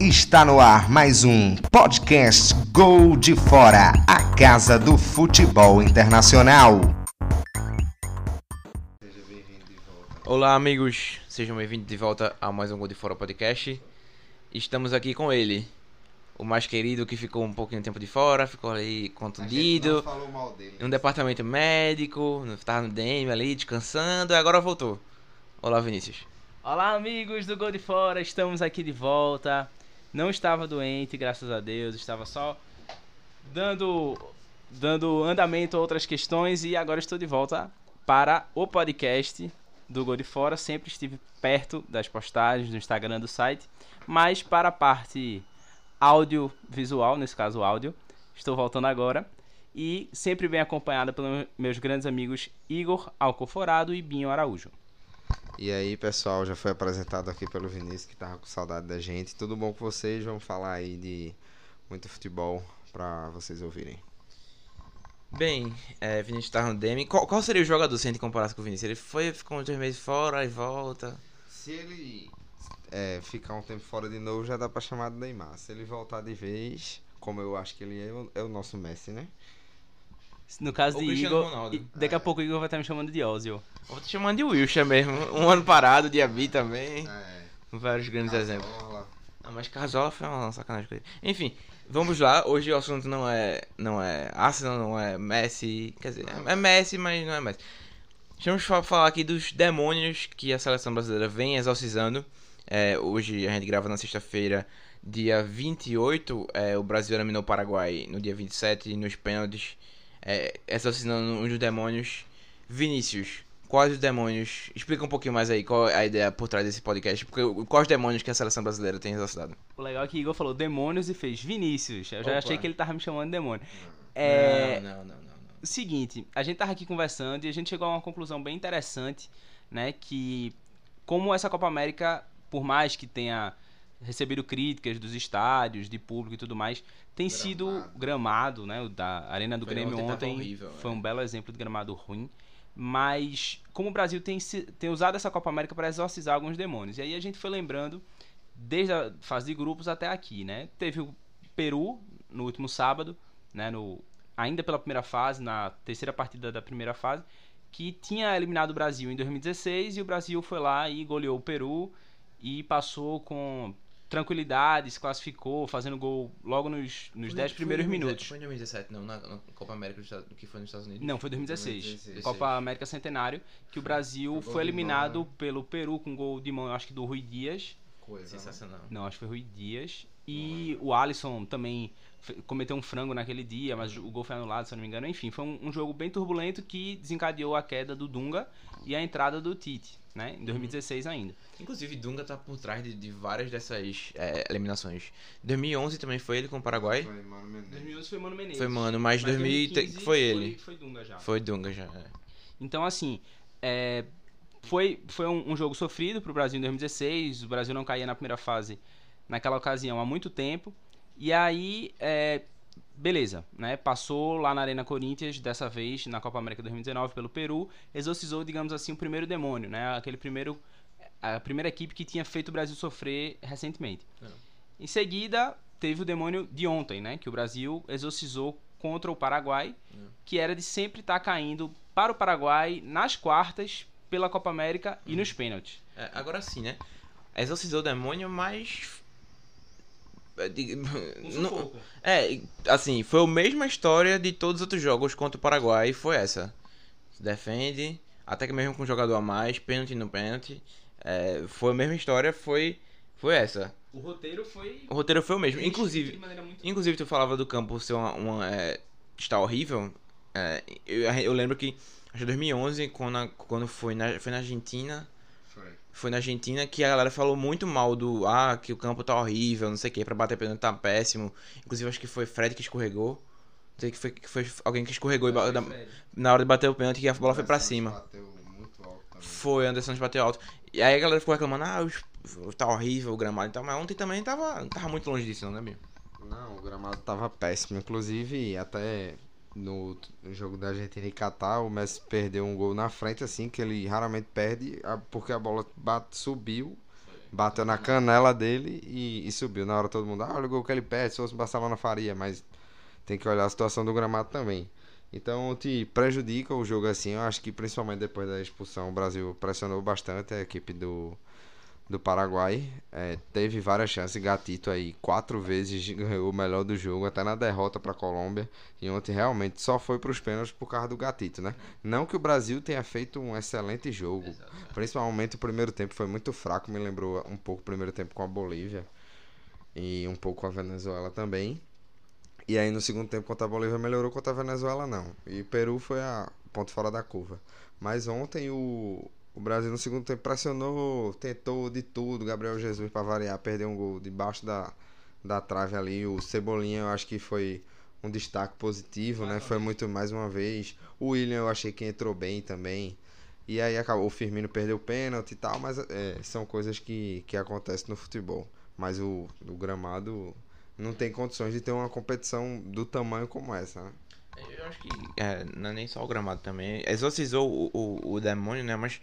Está no ar mais um podcast Gol de Fora, a casa do futebol internacional. Olá, amigos, sejam bem-vindos de volta a mais um Gol de Fora podcast. Estamos aqui com ele, o mais querido que ficou um pouquinho de tempo de fora, ficou ali contundido, falou mal dele. em um departamento médico, estava no DM ali descansando e agora voltou. Olá, Vinícius. Olá, amigos do Gol de Fora, estamos aqui de volta. Não estava doente, graças a Deus, estava só dando dando andamento a outras questões e agora estou de volta para o podcast do Gol de Fora. Sempre estive perto das postagens do Instagram do site, mas para a parte audiovisual, nesse caso áudio, estou voltando agora e sempre bem acompanhada pelos meus grandes amigos Igor Alcoforado e Binho Araújo. E aí, pessoal, já foi apresentado aqui pelo Vinícius, que tava com saudade da gente. Tudo bom com vocês? Vamos falar aí de muito futebol pra vocês ouvirem. Bem, é, Vinícius estava no DM. Qual, qual seria o jogador se a gente comparasse com o Vinícius? Ele foi, ficou uns dois meses fora e volta. Se ele é, ficar um tempo fora de novo, já dá pra chamar de Neymar. Se ele voltar de vez, como eu acho que ele é, é o nosso Messi, né? No caso de Igor, Ronaldo. daqui a pouco o Igor vai estar me chamando de Ozil. Vou te chamando de Wilshire mesmo. Um ano parado, Diaby também. É. Vários grandes exemplos. Casola. Ah, mas Casola foi uma sacanagem com ele. Enfim, vamos lá. Hoje o assunto não é, não é Arsenal, não é Messi. Quer dizer, é Messi, mas não é Messi. Vamos fa- falar aqui dos demônios que a seleção brasileira vem exorcizando. É, hoje a gente grava na sexta-feira, dia 28. É, o Brasil eliminou o Paraguai no dia 27 nos pênaltis. É, exorcizando um dos demônios. Vinícius, quais os demônios? Explica um pouquinho mais aí qual é a ideia por trás desse podcast. Porque quais demônios que a seleção brasileira tem exorcizado? O legal é que Igor falou demônios e fez Vinícius. Eu já Opa. achei que ele tava me chamando de demônio. É. Não, não, não, não. não. Seguinte, a gente tava aqui conversando e a gente chegou a uma conclusão bem interessante, né? Que como essa Copa América, por mais que tenha recebido críticas dos estádios, de público e tudo mais, tem sido gramado, né? O da Arena do Foi Grêmio ontem, ontem horrível, foi é. um belo exemplo de gramado ruim. Mas como o Brasil tem, tem usado essa Copa América para exorcizar alguns demônios. E aí a gente foi lembrando desde a fase de grupos até aqui, né? Teve o Peru no último sábado, né? No, ainda pela primeira fase, na terceira partida da primeira fase, que tinha eliminado o Brasil em 2016 e o Brasil foi lá e goleou o Peru e passou com tranquilidade, se classificou, fazendo gol logo nos, nos 10 primeiros minutos. Foi em 2017, não, na, na Copa América que foi nos Estados Unidos. Não, foi 2016. 2016. Copa América Centenário, que o Brasil Foi foi eliminado mão, né? pelo Peru com gol de mão, eu acho que do Rui Dias. Coisa. né? Sensacional. Não, acho que foi Rui Dias. E o Alisson também cometeu um frango naquele dia, mas o gol foi anulado, se eu não me engano. Enfim, foi um, um jogo bem turbulento que desencadeou a queda do Dunga e a entrada do Tite, né? Em 2016 ainda. Inclusive, Dunga tá por trás de, de várias dessas é, eliminações. 2011 também foi ele com o Paraguai. Foi Mano Menezes. 2011 foi Mano Menezes. Foi Mano, mas 2015 foi ele. Foi, foi Dunga já. Foi Dunga já. é. Então, assim, é, foi, foi um, um jogo sofrido pro Brasil em 2016. O Brasil não caía na primeira fase naquela ocasião há muito tempo. E aí, é, beleza, né? Passou lá na Arena Corinthians, dessa vez na Copa América 2019 pelo Peru, exorcizou, digamos assim, o primeiro demônio, né? Aquele primeiro a primeira equipe que tinha feito o Brasil sofrer recentemente. É. Em seguida, teve o demônio de ontem, né? Que o Brasil exorcizou contra o Paraguai, que era de sempre estar caindo para o Paraguai nas quartas pela Copa América e nos pênaltis. É, agora sim, né? Exorcizou o demônio, mas. É, de- não- É, assim, foi a mesma história de todos os outros jogos contra o Paraguai, foi essa. Se defende, até que mesmo com um jogador a mais, pênalti no pênalti. é, foi a mesma história, foi, foi essa. O roteiro foi. O roteiro foi o mesmo. Inclusive, muito inclusive tu falava do campo ser uma, uma, é, estar horrível. É, eu, eu lembro que, acho que 2011, quando, a- quando foi, na, foi na Argentina, Foi. na Argentina que a galera falou muito mal do ah, que o campo tá horrível, não sei o que, pra bater pênalti tá péssimo. Inclusive acho que foi Fred que escorregou. Não sei que foi, que foi alguém que escorregou e ba- na hora de bater o pênalti que a bola foi pra cima. Bateu muito alto também. Foi, Anderson bateu alto. E aí a galera ficou reclamando, ah, os- tá horrível o gramado e tal, mas ontem também tava, não tava muito longe disso, não, né, Binho? Não, o gramado tava péssimo. Inclusive, até no, jogo da Argentina e Catar, o Messi perdeu um gol na frente, assim, que ele raramente perde, porque a bola bate, subiu bateu na canela dele e, e subiu. Na hora todo mundo, ah, olha o gol que ele perde, se fosse Barcelona faria, mas tem que olhar a situação do gramado também. Então te prejudica o jogo assim. Eu acho que principalmente depois da expulsão o Brasil pressionou bastante a equipe do, do Paraguai. É, teve várias chances. Gatito aí quatro vezes ganhou o melhor do jogo, até na derrota para a Colômbia. E ontem realmente só foi para os pênaltis por causa do Gatito, né? Não que o Brasil tenha feito um excelente jogo. Principalmente o primeiro tempo foi muito fraco. Me lembrou um pouco o primeiro tempo com a Bolívia. E um pouco com a Venezuela também. E aí no segundo tempo contra a Bolívia melhorou, contra a Venezuela não. E Peru foi a ponto fora da curva. Mas ontem o, o Brasil no segundo tempo pressionou, tentou de tudo. Gabriel Jesus para variar, perdeu um gol debaixo da, da trave ali. O Cebolinha eu acho que foi um destaque positivo, né? Foi muito mais uma vez. O William eu achei que entrou bem também. E aí acabou, o Firmino perdeu o pênalti e tal, mas é, são coisas que, que acontecem no futebol. Mas o, o gramado não tem condições de ter uma competição do tamanho como essa, né? Eu acho que é, não é nem só o gramado também. Exorcizou o, o, o demônio, né? Mas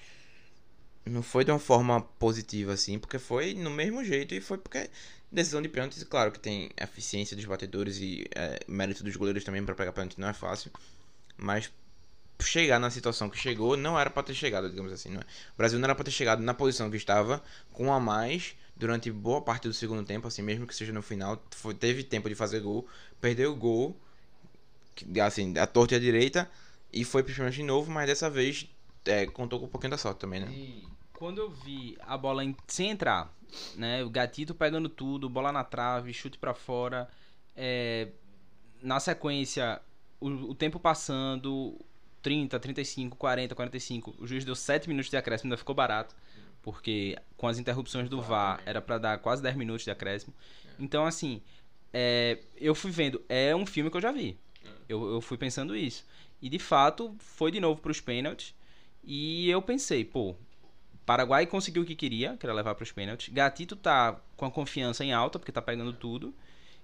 não foi de uma forma positiva, assim, porque foi no mesmo jeito e foi porque decisão de pênaltis, claro que tem eficiência dos batedores e é, mérito dos goleiros também para pegar pênalti não é fácil, mas chegar na situação que chegou não era para ter chegado, digamos assim, não é? O Brasil não era para ter chegado na posição que estava com a mais durante boa parte do segundo tempo, assim, mesmo que seja no final, foi, teve tempo de fazer gol, perdeu o gol, assim, a torta e a direita, e foi principalmente de novo, mas dessa vez é, contou com um pouquinho da sorte também, né? E quando eu vi a bola em, sem entrar, né, o gatito pegando tudo, bola na trave, chute para fora, é, na sequência, o, o tempo passando, 30, 35, 40, 45, o juiz deu 7 minutos de acréscimo, ainda ficou barato porque com as interrupções do VAR era para dar quase 10 minutos de acréscimo. Então, assim, é, eu fui vendo, é um filme que eu já vi. Eu, eu fui pensando isso. E de fato, foi de novo para os pênaltis. E eu pensei, pô, Paraguai conseguiu o que queria, que era levar para os pênaltis. Gatito tá com a confiança em alta, porque tá pegando tudo.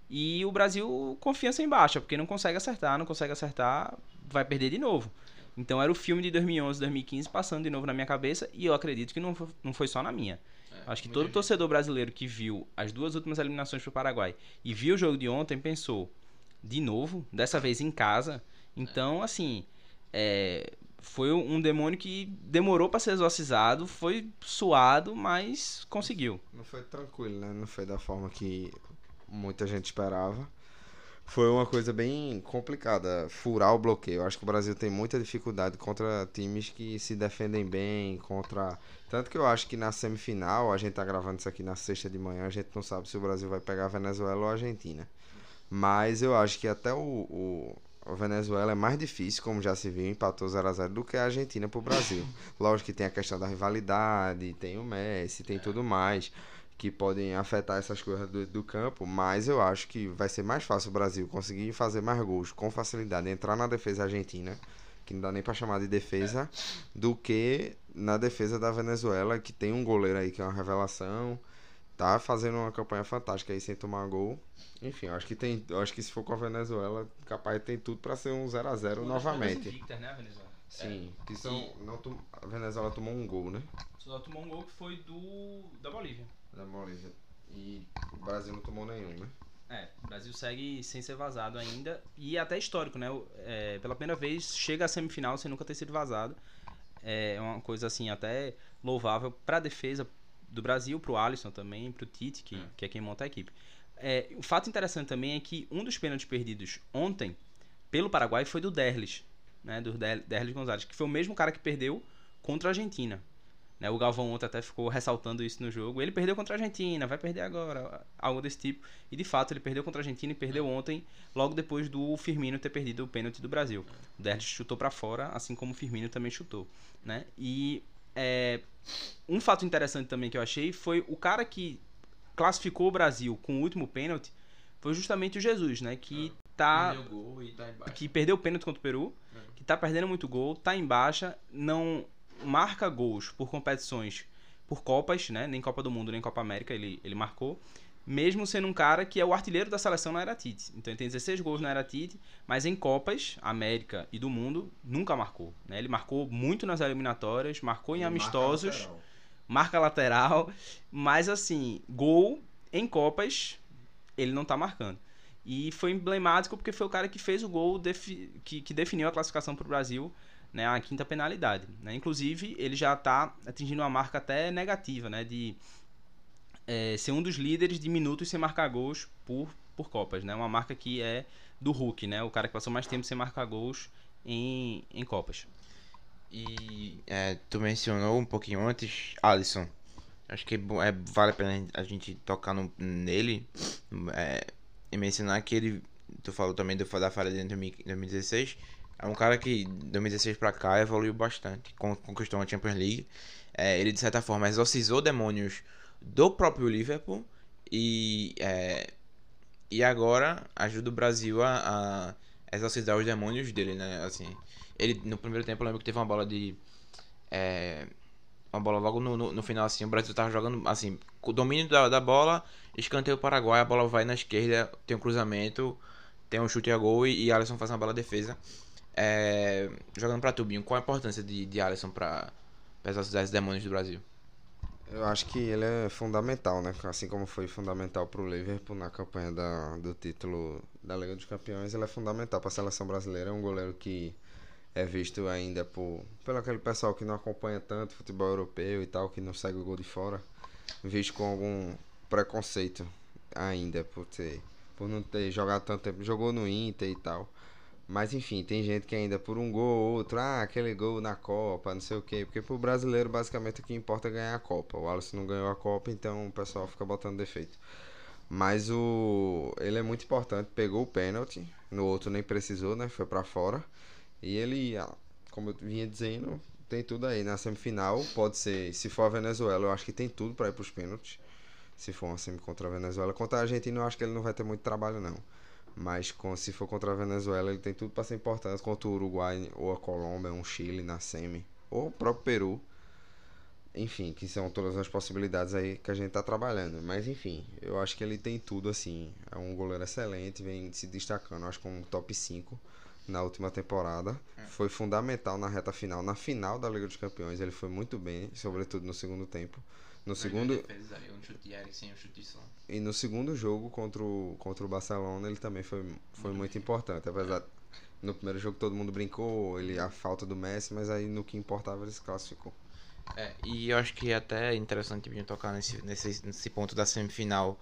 E o Brasil, confiança em baixa, porque não consegue acertar, não consegue acertar, vai perder de novo. Então era o filme de 2011, 2015 passando de novo na minha cabeça e eu acredito que não foi, não foi só na minha. É, Acho que todo gente. torcedor brasileiro que viu as duas últimas eliminações para o Paraguai e viu o jogo de ontem pensou, de novo, dessa vez em casa. Então, é. assim, é, foi um demônio que demorou para ser exorcizado, foi suado, mas conseguiu. Não foi tranquilo, né? Não foi da forma que muita gente esperava foi uma coisa bem complicada, furar o bloqueio. Eu acho que o Brasil tem muita dificuldade contra times que se defendem bem, contra. Tanto que eu acho que na semifinal, a gente tá gravando isso aqui na sexta de manhã, a gente não sabe se o Brasil vai pegar a Venezuela ou a Argentina. Mas eu acho que até o, o, o Venezuela é mais difícil, como já se viu, empatou 0x0 do que a Argentina pro Brasil. Lógico que tem a questão da rivalidade, tem o Messi, tem tudo mais que podem afetar essas coisas do, do, campo, mas eu acho que vai ser mais fácil o Brasil conseguir fazer mais gols com facilidade, entrar na defesa argentina, que não dá nem para chamar de defesa, do que na defesa da Venezuela, que tem um goleiro aí que é uma revelação, tá fazendo uma campanha fantástica aí sem tomar gol. Enfim, eu acho que tem, acho que se for com a Venezuela, capaz tem tudo para ser um 0 a 0 novamente. Invicta, né, Venezuela? Sim, é. que são, e... não, a Venezuela tomou um gol, né? Só tomou um gol que foi do da Bolívia da Bolívia. E o Brasil não tomou nenhum, né? É, o Brasil segue sem ser vazado ainda. E é até histórico, né? É, pela primeira vez chega à semifinal sem nunca ter sido vazado. É uma coisa assim, até louvável para a defesa do Brasil, para o Alisson também, para o Tite, que é. que é quem monta a equipe. É, o fato interessante também é que um dos pênaltis perdidos ontem pelo Paraguai foi do Derlis, né? Do Derlis Gonzalez, que foi o mesmo cara que perdeu contra a Argentina. Né? O Galvão ontem até ficou ressaltando isso no jogo. Ele perdeu contra a Argentina, vai perder agora, algo desse tipo. E de fato ele perdeu contra a Argentina e perdeu ontem, logo depois do Firmino ter perdido o pênalti do Brasil. O Derlis chutou para fora, assim como o Firmino também chutou. Né? E é, um fato interessante também que eu achei foi o cara que classificou o Brasil com o último pênalti foi justamente o Jesus, né? Que ah, tá, tá que perdeu o pênalti contra o Peru, é. que tá perdendo muito gol, tá em baixa, não marca gols por competições, por Copas, né? Nem Copa do Mundo, nem Copa América ele, ele marcou. Mesmo sendo um cara que é o artilheiro da seleção na Era Tite. Então ele tem 16 gols na Era Tite, mas em Copas, América e do Mundo, nunca marcou. Né? Ele marcou muito nas eliminatórias, marcou em ele amistosos. marca lateral, mas assim, gol em Copas, ele não tá marcando. E foi emblemático porque foi o cara que fez o gol defi que, que definiu a classificação para o Brasil, né, a quinta penalidade. Né? Inclusive, ele já está atingindo uma marca até negativa, né, de é, ser um dos líderes de minutos sem marcar gols por, por Copas. Né? Uma marca que é do Hulk, né? o cara que passou mais tempo sem marcar gols em, em Copas. E é, tu mencionou um pouquinho antes, Alisson. Acho que é, é, vale a pena a gente tocar no, nele é, e mencionar que ele. Tu falou também do, da falha de 2016. É um cara que 2016 pra cá evoluiu bastante. Conquistou uma Champions League. É, ele de certa forma exorcizou demônios do próprio Liverpool. E, é, e agora ajuda o Brasil a, a exorcizar os demônios dele, né? Assim, ele, no primeiro tempo, eu lembro que teve uma bola de. É, uma bola logo no, no, no, final, assim. O Brasil tava jogando, assim, com o domínio da, da bola, escanteio Paraguai, a bola vai na esquerda, tem um cruzamento, tem um chute a gol e, e Alisson faz uma bela defesa. É, jogando pra Tubinho, qual a importância de, de Alisson pra exorcizar esses demônios do Brasil? Eu acho que ele é fundamental, né? Assim como foi fundamental para o Liverpool na campanha da, do título da Liga dos Campeões, ele é fundamental para a seleção brasileira. É um goleiro que é visto ainda por pelo aquele pessoal que não acompanha tanto futebol europeu e tal, que não segue o gol de fora, visto com algum preconceito ainda por ter por não ter jogado tanto tempo, jogou no Inter e tal. Mas enfim, tem gente que ainda por um gol ou outro, ah, aquele gol na Copa, não sei o quê. Porque pro brasileiro, basicamente, o que importa é ganhar a Copa. O Alisson não ganhou a Copa, então o pessoal fica botando defeito. Mas o ele é muito importante, pegou o pênalti, no outro nem precisou, né? Foi para fora. E ele, ah, como eu vinha dizendo, tem tudo aí. Na semifinal, pode ser, se for a Venezuela, eu acho que tem tudo para ir pros pênaltis. Se for uma semi contra a Venezuela. Contra a Argentina, eu acho que ele não vai ter muito trabalho, não. Mas com, se for contra a Venezuela, ele tem tudo para ser importante. Contra o Uruguai ou a Colômbia, um Chile na semi. Ou o próprio Peru. Enfim, que são todas as possibilidades aí que a gente tá trabalhando. Mas enfim, eu acho que ele tem tudo assim. É um goleiro excelente, vem se destacando, acho como top 5 na última temporada. É. Foi fundamental na reta final. Na final da Liga dos Campeões, ele foi muito bem, sobretudo no segundo tempo. No segundo. E no segundo jogo contra o, contra o Barcelona, ele também foi, foi muito importante. Apesar. É. No primeiro jogo todo mundo brincou, ele a falta do Messi, mas aí no que importava ele se classificou. É, e eu acho que é até interessante gente tocar nesse, nesse, nesse ponto da semifinal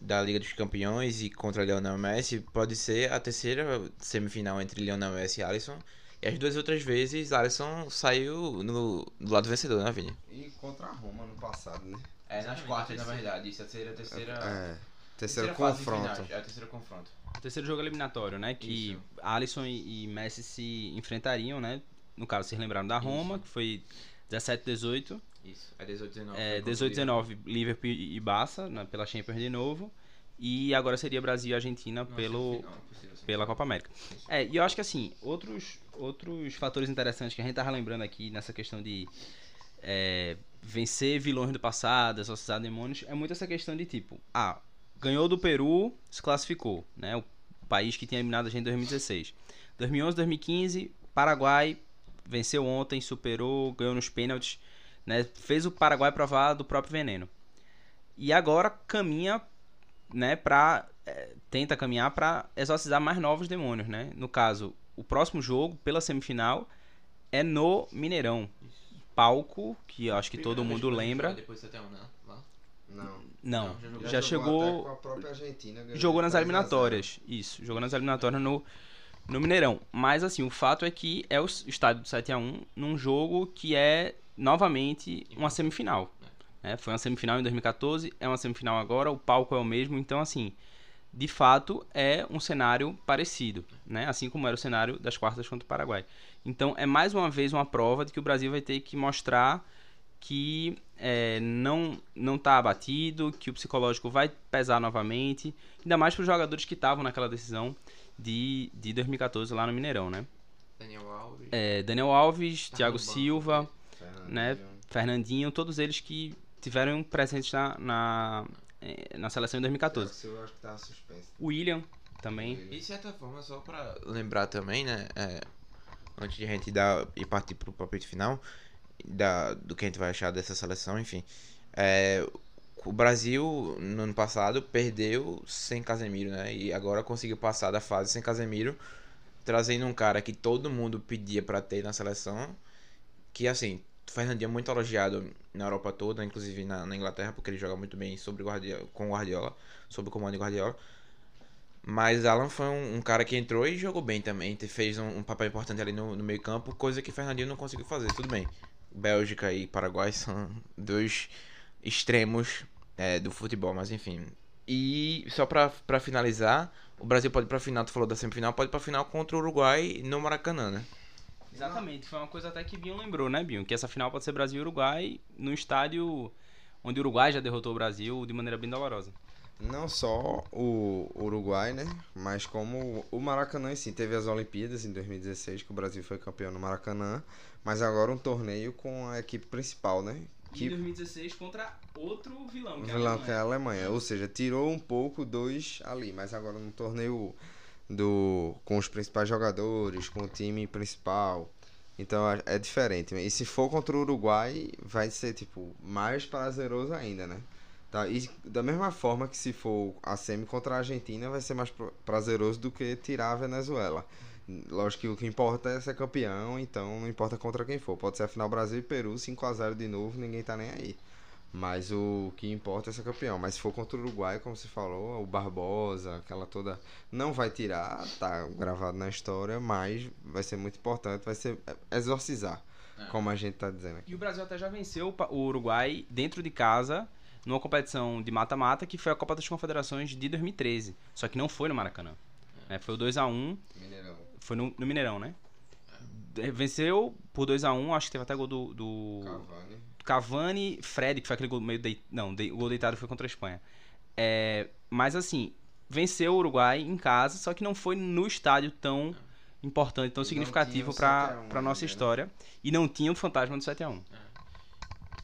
da Liga dos Campeões e contra Lionel Messi pode ser a terceira semifinal entre Lionel Messi e Alisson. E as duas outras vezes Alisson saiu no, do lado vencedor, né, Vini? E contra a Roma no passado, né? É, nas quartas, na verdade. Isso a terceira, terceira, é, terceiro confronto. é o terceiro confronto. O terceiro jogo eliminatório, né? Que Isso. Alisson e, e Messi se enfrentariam, né? No caso, vocês lembraram da Roma, Isso. que foi 17 18 isso, é 18 19. É, 18 19, Liverpool e Barça, né, pela Champions de novo. E agora seria Brasil e Argentina Não, pelo, final, pela Copa América. É, e eu acho que assim, outros, outros fatores interessantes que a gente tava lembrando aqui nessa questão de é, vencer vilões do passado, exorcizar demônios, é muito essa questão de tipo, ah, ganhou do Peru, se classificou, né? O país que tinha eliminado a gente em 2016. 2011, 2015, Paraguai venceu ontem, superou, ganhou nos pênaltis né? Fez o Paraguai provar do próprio veneno. E agora caminha, né, para é, tenta caminhar para exorcizar mais novos demônios, né? No caso, o próximo jogo pela semifinal é no Mineirão. Palco, que eu acho que todo mundo lembra. Depois você tem um, né? Não. Não, já, já chegou. jogou nas eliminatórias. Isso, jogou nas eliminatórias no, no Mineirão. Mas assim, o fato é que é o estádio do 7 a 1 num jogo que é novamente uma semifinal. É, foi uma semifinal em 2014, é uma semifinal agora, o palco é o mesmo, então assim, de fato é um cenário parecido, né? Assim como era o cenário das quartas contra o Paraguai. Então é mais uma vez uma prova de que o Brasil vai ter que mostrar que é, não não está abatido, que o psicológico vai pesar novamente, ainda mais para os jogadores que estavam naquela decisão de, de 2014 lá no Mineirão, né? Daniel Alves, é, Daniel Alves, tá Thiago Silva, né? Fernandinho, todos eles que tiveram presentes na, na, na seleção em 2014. Eu acho que tava suspenso. O William também. E de certa forma, só para lembrar também, né? É, antes de a gente dar e partir pro palpite final. da, do que a gente vai achar dessa seleção, enfim. É, o Brasil, no ano passado, perdeu sem Casemiro, né? E agora conseguiu passar da fase sem Casemiro, trazendo um cara que todo mundo pedia para ter na seleção. Que, assim, Fernandinho é muito elogiado na Europa toda, inclusive na, na Inglaterra, porque ele joga muito bem sobre Guardiola, com Guardiola, sob o comando de Guardiola. Mas Alan foi um, um, cara que entrou e jogou bem também. Fez um, um papel importante ali no, no meio campo, coisa que Fernandinho não conseguiu fazer. Tudo bem. Bélgica e Paraguai são dois extremos é, do futebol, mas enfim. E só pra finalizar, o Brasil pode ir pra final, tu falou da semifinal, pode ir pra final contra o Uruguai no Maracanã, né? Exatamente, foi uma coisa até que Binho lembrou, né, Binho? Que essa final pode ser Brasil e Uruguai no estádio onde o Uruguai já derrotou o Brasil de maneira bem dolorosa. Não só o Uruguai, né? Mas como o Maracanã em si. Teve as Olimpíadas em 2016, que o Brasil foi campeão no Maracanã. Mas agora um torneio com a equipe principal, né? Que... Em 2016 contra outro vilão, que é a vilão que é a Alemanha. Ou seja, tirou um pouco dois ali, mas agora no torneio do com os principais jogadores, com o time principal. Então é, é diferente. E se for contra o Uruguai, vai ser tipo mais prazeroso ainda, né? Tá? E da mesma forma que se for a semi contra a Argentina, vai ser mais prazeroso do que tirar a Venezuela. Lógico que o que importa é ser campeão, então não importa contra quem for. Pode ser a final Brasil e Peru, 5x0 de novo, ninguém tá nem aí. Mas o que importa é ser campeão. Mas se for contra o Uruguai, como você falou, o Barbosa, aquela toda. Não vai tirar, tá gravado na história, mas vai ser muito importante, vai ser exorcizar, é. como a gente tá dizendo aqui. E o Brasil até já venceu o Uruguai dentro de casa, numa competição de mata-mata, que foi a Copa das Confederações de 2013. Só que não foi no Maracanã. É. Foi o 2x1. Mineirão. Foi no, no Mineirão, né? É. Venceu por 2x1, um, acho que teve até gol do. do... Cavani. Cavani, Fred, que foi aquele gol meio. De... Não, de... o gol deitado foi contra a Espanha. É... Mas assim, venceu o Uruguai em casa, só que não foi no estádio tão importante, tão significativo para a nossa né? história. E não tinha o fantasma do 7x1.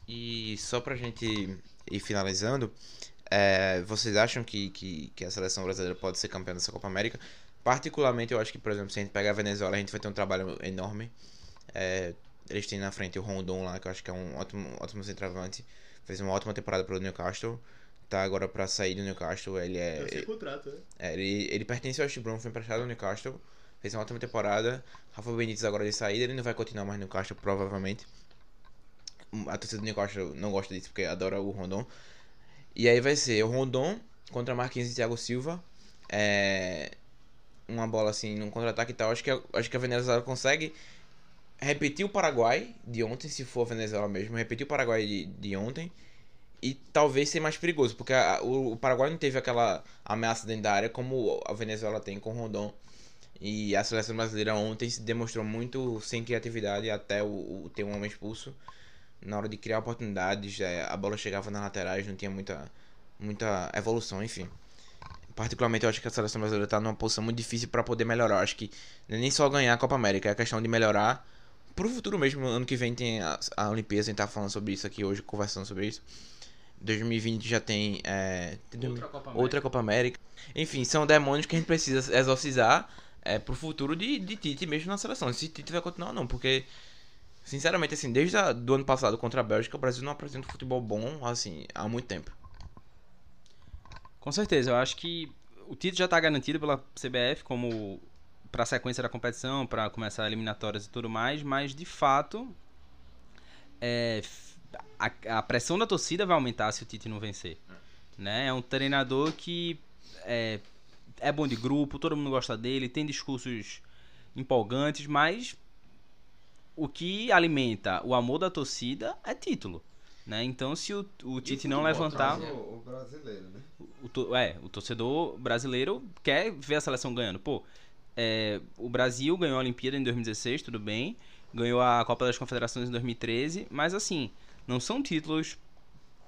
E só pra gente ir finalizando, é, vocês acham que, que, que, a seleção brasileira pode ser campeã dessa Copa América? Particularmente, eu acho que, por exemplo, se a gente pegar a Venezuela, a gente vai ter um trabalho enorme. É, eles têm na frente o Rondon lá, que eu acho que é um ótimo, ótimo centroavante. Fez uma ótima temporada pelo Newcastle. Tá agora pra sair do Newcastle. Ele é. É contrato, né? É, ele, ele pertence ao West Brom, foi emprestado ao Newcastle. Fez uma ótima temporada. Rafa Benítez agora de saída. Ele não vai continuar mais no Newcastle, provavelmente. A torcida do Newcastle não gosta disso porque adora o Rondon. E aí vai ser o Rondon contra Marquinhos e Thiago Silva. É. Uma bola assim, num contra-ataque e tal. Acho que, acho que a Venezuela consegue repetir o Paraguai de ontem, se for a Venezuela mesmo, repetir o Paraguai de, de ontem e talvez ser mais perigoso, porque a, o, o, Paraguai não teve aquela ameaça dentro da área como a Venezuela tem com Rondon. E a seleção brasileira ontem se demonstrou muito sem criatividade até o, o ter um homem expulso. Na hora de criar oportunidades, é, a bola chegava nas laterais, não tinha muita, muita evolução, enfim. Particularmente eu acho que a seleção brasileira está numa posição muito difícil para poder melhorar. Eu acho que é nem só ganhar a Copa América, é questão de melhorar pro futuro mesmo, ano que vem tem a, a Olimpíada, a gente tá falando sobre isso aqui hoje, conversando sobre isso. 2020 já tem, é, tem outra, Copa outra, Copa América. Enfim, são demônios que a gente precisa exorcizar é, pro futuro de, de Tite mesmo na seleção. Se Tite vai continuar ou não, porque, sinceramente, assim, desde o do ano passado contra a Bélgica, o Brasil não apresenta um futebol bom, assim, há muito tempo. Com certeza, eu acho que o Tite já está garantido pela CBF como para a sequência da competição, para começar eliminatórias e tudo mais, mas de fato é, a, a, pressão da torcida vai aumentar se o Tite não vencer. É, né? é um treinador que é, é bom de grupo, todo mundo gosta dele, tem discursos empolgantes, mas o que alimenta o amor da torcida é título. Né? Então, se o, o Tite não levantar. O, o brasileiro, né? O, o, é, o torcedor brasileiro quer ver a seleção ganhando. Pô, é, o Brasil ganhou a Olimpíada em 2016, tudo bem. Ganhou a Copa das Confederações em 2013, mas assim, não são títulos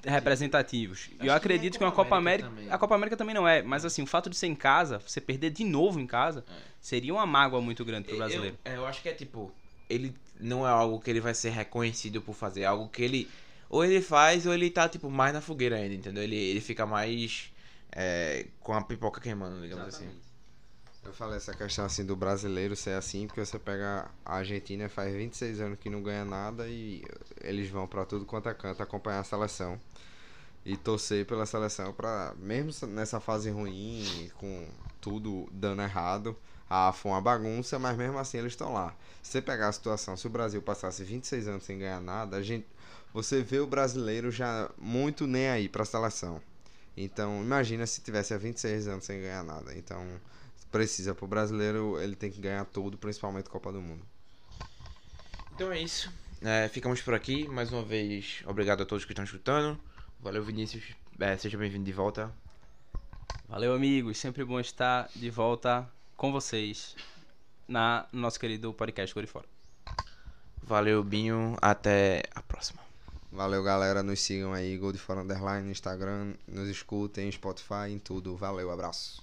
representativos. E eu acredito que uma Copa América, América a Copa América também não é, mas assim, o fato de ser em casa, você perder de novo em casa, é. seria uma mágoa muito grande pro brasileiro. Eu, eu, acho que é tipo, ele não é algo que ele vai ser reconhecido por fazer, é algo que ele ou ele faz ou ele tá tipo mais na fogueira ainda, entendeu? Ele, ele fica mais é, com a pipoca queimando, digamos assim. Exatamente. assim. Eu falei essa questão assim do brasileiro ser assim, porque você pega a Argentina faz 26 anos que não ganha nada e eles vão pra tudo quanto é canto acompanhar a seleção e torcer pela seleção para mesmo nessa fase ruim, com tudo dando errado, ah, foi uma bagunça, mas mesmo assim eles estão lá. Se você pegar a situação, se o Brasil passasse 26 anos sem ganhar nada, a gente você vê o brasileiro já muito nem aí para a seleção. Então, imagina se tivesse há 26 anos sem ganhar nada. Então, precisa pro brasileiro, ele tem que ganhar tudo, principalmente Copa do Mundo. Então é isso. É, ficamos por aqui. Mais uma vez, obrigado a todos que estão escutando. Valeu, Vinícius. É, seja bem-vindo de volta. Valeu, amigos. Sempre bom estar de volta com vocês na no nosso querido podcast Gol de Fora. Valeu, Binho. Até a próxima. Valeu, galera. Nos sigam aí, Gol de Fora Underline no Instagram. Nos escutem, Spotify, em tudo. Valeu, abraço.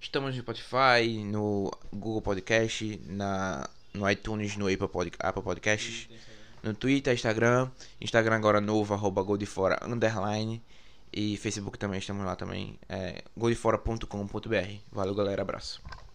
Estamos no Spotify, no Google Podcast, na, no iTunes, no Apple, Pod, Apple Podcasts, no Twitter, Instagram, Instagram agora novo, arroba Underline. E Facebook também, estamos lá também, é, goldefora.com.br. Valeu, galera, abraço. 20 minutos.